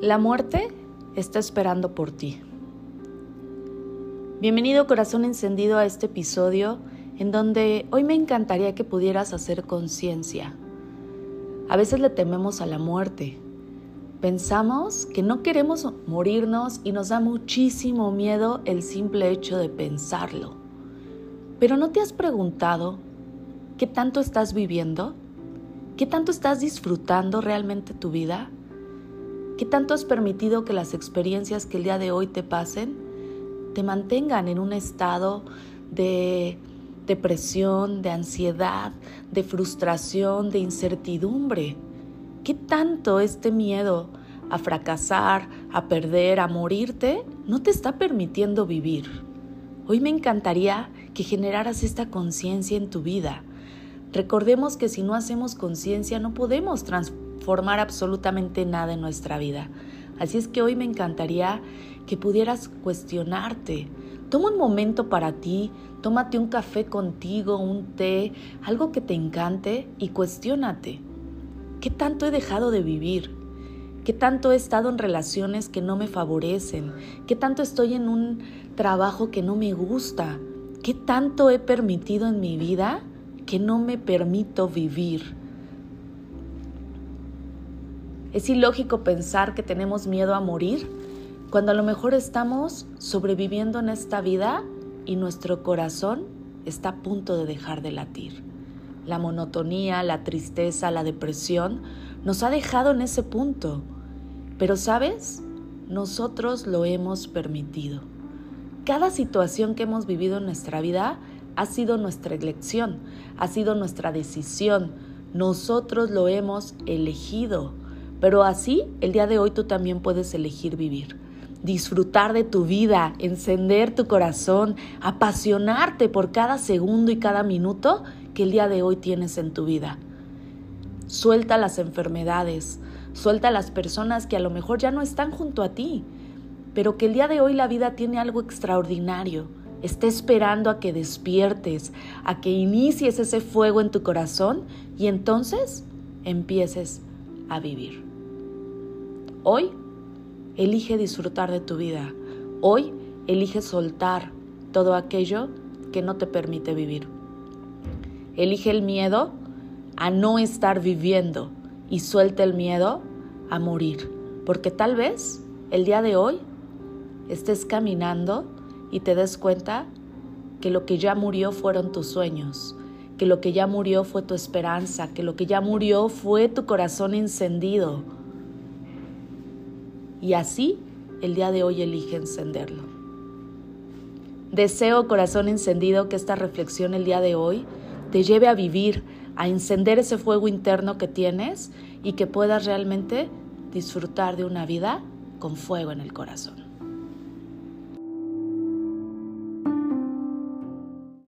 La muerte está esperando por ti. Bienvenido corazón encendido a este episodio en donde hoy me encantaría que pudieras hacer conciencia. A veces le tememos a la muerte. Pensamos que no queremos morirnos y nos da muchísimo miedo el simple hecho de pensarlo. Pero ¿no te has preguntado qué tanto estás viviendo? ¿Qué tanto estás disfrutando realmente tu vida? ¿Qué tanto has permitido que las experiencias que el día de hoy te pasen te mantengan en un estado de depresión, de ansiedad, de frustración, de incertidumbre? ¿Qué tanto este miedo a fracasar, a perder, a morirte, no te está permitiendo vivir? Hoy me encantaría que generaras esta conciencia en tu vida. Recordemos que si no hacemos conciencia no podemos transformar formar absolutamente nada en nuestra vida. Así es que hoy me encantaría que pudieras cuestionarte. Toma un momento para ti, tómate un café contigo, un té, algo que te encante y cuestiónate. ¿Qué tanto he dejado de vivir? ¿Qué tanto he estado en relaciones que no me favorecen? ¿Qué tanto estoy en un trabajo que no me gusta? ¿Qué tanto he permitido en mi vida que no me permito vivir? Es ilógico pensar que tenemos miedo a morir cuando a lo mejor estamos sobreviviendo en esta vida y nuestro corazón está a punto de dejar de latir. La monotonía, la tristeza, la depresión nos ha dejado en ese punto. Pero sabes, nosotros lo hemos permitido. Cada situación que hemos vivido en nuestra vida ha sido nuestra elección, ha sido nuestra decisión. Nosotros lo hemos elegido. Pero así, el día de hoy tú también puedes elegir vivir, disfrutar de tu vida, encender tu corazón, apasionarte por cada segundo y cada minuto que el día de hoy tienes en tu vida. Suelta las enfermedades, suelta las personas que a lo mejor ya no están junto a ti, pero que el día de hoy la vida tiene algo extraordinario. Está esperando a que despiertes, a que inicies ese fuego en tu corazón y entonces empieces a vivir. Hoy elige disfrutar de tu vida. Hoy elige soltar todo aquello que no te permite vivir. Elige el miedo a no estar viviendo y suelta el miedo a morir. Porque tal vez el día de hoy estés caminando y te des cuenta que lo que ya murió fueron tus sueños, que lo que ya murió fue tu esperanza, que lo que ya murió fue tu corazón encendido y así el día de hoy elige encenderlo. Deseo, corazón encendido, que esta reflexión el día de hoy te lleve a vivir, a encender ese fuego interno que tienes y que puedas realmente disfrutar de una vida con fuego en el corazón.